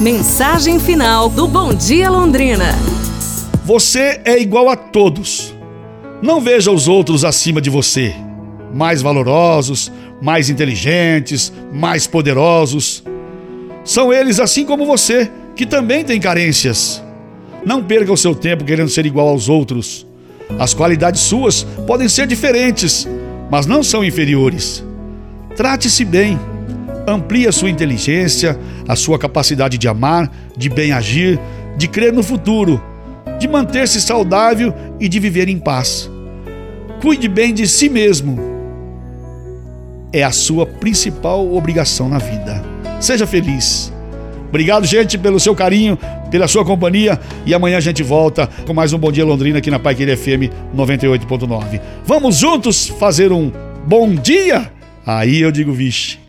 Mensagem final do Bom Dia Londrina. Você é igual a todos. Não veja os outros acima de você, mais valorosos, mais inteligentes, mais poderosos. São eles assim como você, que também têm carências. Não perca o seu tempo querendo ser igual aos outros. As qualidades suas podem ser diferentes, mas não são inferiores. Trate-se bem. Amplie a sua inteligência, a sua capacidade de amar, de bem agir, de crer no futuro, de manter-se saudável e de viver em paz. Cuide bem de si mesmo. É a sua principal obrigação na vida. Seja feliz. Obrigado, gente, pelo seu carinho, pela sua companhia. E amanhã a gente volta com mais um Bom Dia Londrina aqui na Pai Querer FM 98.9. Vamos juntos fazer um bom dia? Aí eu digo, vixe.